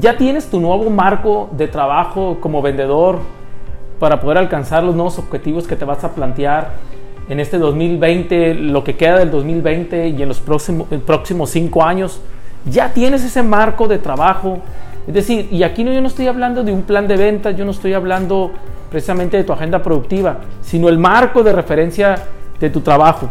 ¿Ya tienes tu nuevo marco de trabajo como vendedor para poder alcanzar los nuevos objetivos que te vas a plantear en este 2020, lo que queda del 2020 y en los próximos, próximos cinco años? ¿Ya tienes ese marco de trabajo? Es decir, y aquí no, yo no estoy hablando de un plan de ventas, yo no estoy hablando precisamente de tu agenda productiva, sino el marco de referencia de tu trabajo.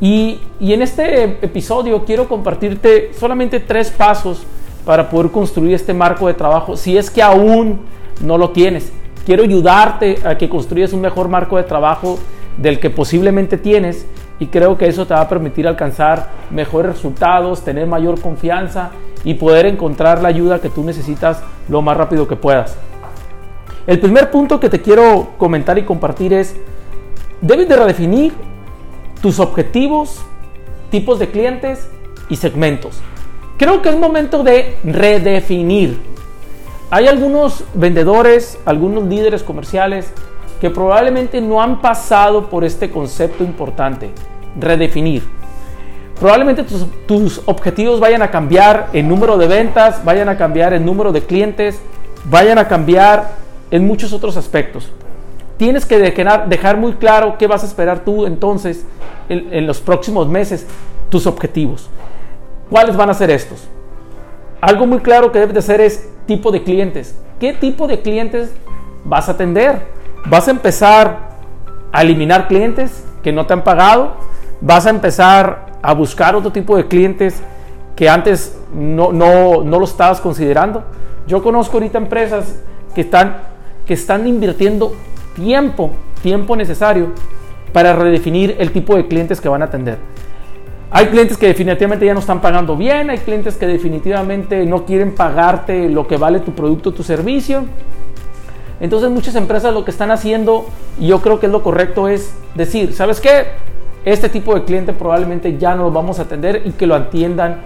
Y, y en este episodio quiero compartirte solamente tres pasos para poder construir este marco de trabajo si es que aún no lo tienes. Quiero ayudarte a que construyas un mejor marco de trabajo del que posiblemente tienes y creo que eso te va a permitir alcanzar mejores resultados, tener mayor confianza y poder encontrar la ayuda que tú necesitas lo más rápido que puedas. El primer punto que te quiero comentar y compartir es, debes de redefinir tus objetivos, tipos de clientes y segmentos. Creo que es momento de redefinir. Hay algunos vendedores, algunos líderes comerciales que probablemente no han pasado por este concepto importante, redefinir. Probablemente tus, objetivos vayan a cambiar en número de ventas, vayan a cambiar en número de clientes, vayan a cambiar en muchos otros aspectos. Tienes que dejar muy claro qué vas a esperar tú entonces en, en los próximos meses, tus objetivos. ¿Cuáles van a ser estos? Algo muy claro que debes de hacer es tipo de clientes. ¿Qué tipo de clientes vas a atender? ¿Vas a empezar a eliminar clientes que no te han pagado? ¿Vas a empezar a buscar otro tipo de clientes que antes no, no, no lo estabas considerando? Yo conozco ahorita empresas que están, que están invirtiendo tiempo, tiempo necesario para redefinir el tipo de clientes que van a atender. Hay clientes que definitivamente ya no están pagando bien, hay clientes que definitivamente no quieren pagarte lo que vale tu producto tu servicio. Entonces muchas empresas lo que están haciendo, y yo creo que es lo correcto, es decir, ¿sabes qué? Este tipo de cliente probablemente ya no lo vamos a atender y que lo atiendan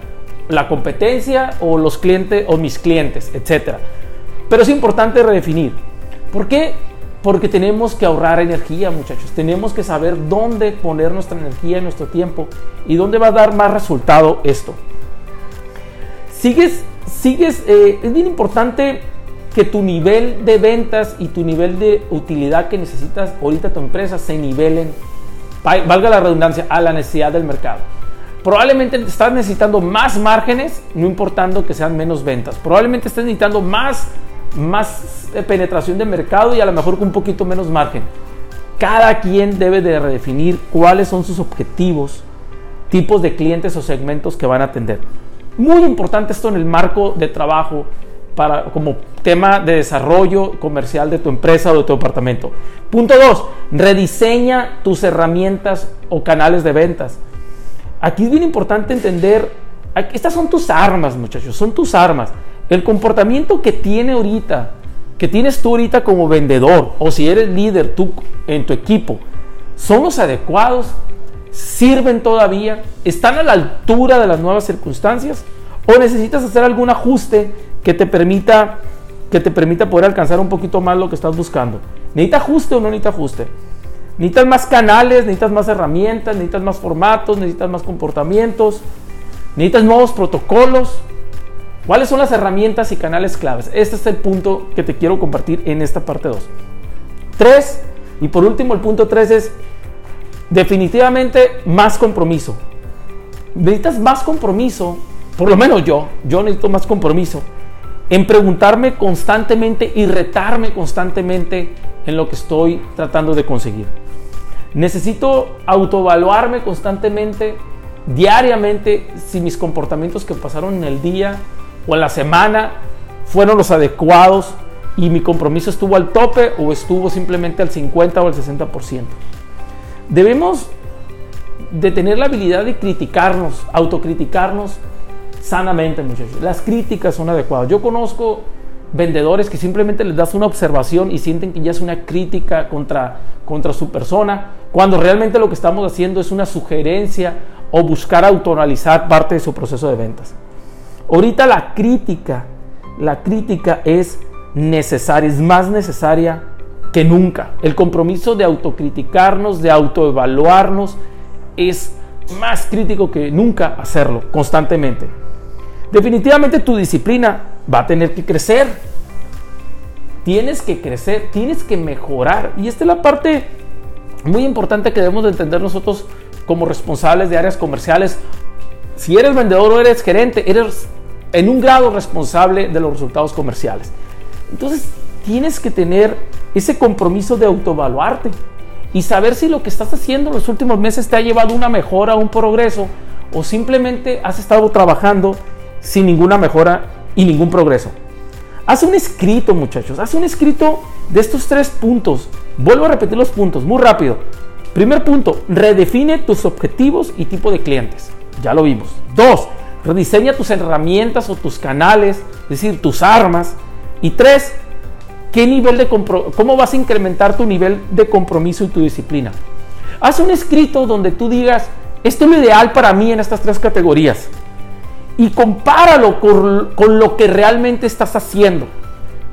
la competencia o los clientes o mis clientes, etc. Pero es importante redefinir. ¿Por qué? Porque tenemos que ahorrar energía, muchachos. Tenemos que saber dónde poner nuestra energía y nuestro tiempo y dónde va a dar más resultado esto. Sigues, sigues, eh, es bien importante que tu nivel de ventas y tu nivel de utilidad que necesitas ahorita tu empresa se nivelen, valga la redundancia, a la necesidad del mercado. Probablemente estás necesitando más márgenes, no importando que sean menos ventas. Probablemente estés necesitando más más penetración de mercado y a lo mejor con un poquito menos margen. Cada quien debe de redefinir cuáles son sus objetivos, tipos de clientes o segmentos que van a atender. Muy importante esto en el marco de trabajo para, como tema de desarrollo comercial de tu empresa o de tu departamento. Punto 2. Rediseña tus herramientas o canales de ventas. Aquí es bien importante entender, estas son tus armas muchachos, son tus armas. El comportamiento que tiene ahorita, que tienes tú ahorita como vendedor, o si eres líder tú en tu equipo, son los adecuados, sirven todavía, están a la altura de las nuevas circunstancias, o necesitas hacer algún ajuste que te permita que te permita poder alcanzar un poquito más lo que estás buscando. ¿Necesitas ajuste o no necesitas ajuste? Necesitas más canales, necesitas más herramientas, necesitas más formatos, necesitas más comportamientos, necesitas nuevos protocolos, ¿Cuáles son las herramientas y canales claves? Este es el punto que te quiero compartir en esta parte 2. 3. Y por último, el punto 3 es definitivamente más compromiso. Necesitas más compromiso, por lo menos yo, yo necesito más compromiso en preguntarme constantemente y retarme constantemente en lo que estoy tratando de conseguir. Necesito autoevaluarme constantemente, diariamente, si mis comportamientos que pasaron en el día o en la semana fueron los adecuados y mi compromiso estuvo al tope o estuvo simplemente al 50 o al 60%. Debemos de tener la habilidad de criticarnos, autocriticarnos sanamente, muchachos. Las críticas son adecuadas. Yo conozco vendedores que simplemente les das una observación y sienten que ya es una crítica contra, contra su persona, cuando realmente lo que estamos haciendo es una sugerencia o buscar autonalizar parte de su proceso de ventas. Ahorita la crítica, la crítica es necesaria, es más necesaria que nunca. El compromiso de autocriticarnos, de autoevaluarnos, es más crítico que nunca hacerlo constantemente. Definitivamente tu disciplina va a tener que crecer. Tienes que crecer, tienes que mejorar. Y esta es la parte muy importante que debemos de entender nosotros como responsables de áreas comerciales. Si eres vendedor o eres gerente, eres en un grado responsable de los resultados comerciales. Entonces, tienes que tener ese compromiso de autoevaluarte y saber si lo que estás haciendo en los últimos meses te ha llevado una mejora, un progreso, o simplemente has estado trabajando sin ninguna mejora y ningún progreso. Haz un escrito, muchachos, haz un escrito de estos tres puntos. Vuelvo a repetir los puntos, muy rápido. Primer punto, redefine tus objetivos y tipo de clientes. Ya lo vimos. Dos, rediseña tus herramientas o tus canales, es decir, tus armas. Y tres, ¿qué nivel de ¿cómo vas a incrementar tu nivel de compromiso y tu disciplina? Haz un escrito donde tú digas, esto es lo ideal para mí en estas tres categorías. Y compáralo con, lo que realmente estás haciendo.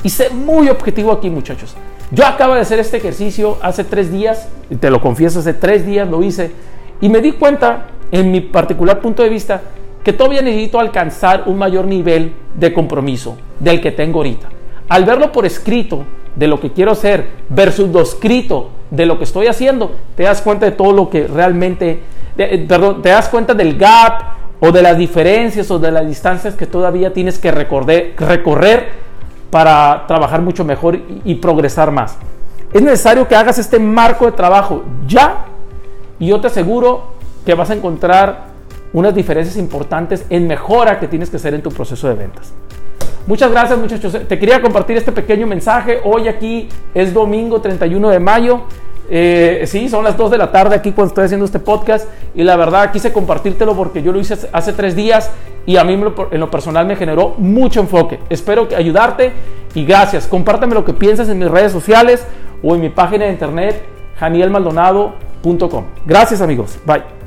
Y sé muy objetivo aquí, muchachos. Yo acabo de hacer este ejercicio hace tres días, y te lo confieso, hace tres días lo hice, y me di cuenta, en mi particular punto de vista, que todavía necesito alcanzar un mayor nivel de compromiso del que tengo ahorita al verlo por escrito de lo que quiero hacer versus lo escrito de lo que estoy haciendo, te das cuenta de todo lo que realmente, eh, perdón, te das cuenta del gap o de las diferencias o de las distancias que todavía tienes que recorrer, para trabajar mucho mejor y progresar más. Es necesario que hagas este marco de trabajo ya y yo te aseguro que vas a encontrar unas diferencias importantes en mejora que tienes que hacer en tu proceso de ventas. Muchas gracias muchachos. Te quería compartir este pequeño mensaje. Hoy aquí es domingo 31 de mayo. Eh, sí, son las 2 de la tarde aquí cuando estoy haciendo este podcast y la verdad quise compartírtelo porque yo lo hice hace tres días y a mí en lo personal me generó mucho enfoque. Espero que ayudarte y gracias. Compártame lo que piensas en mis redes sociales o en mi página de internet janielmaldonado.com. Gracias amigos. Bye.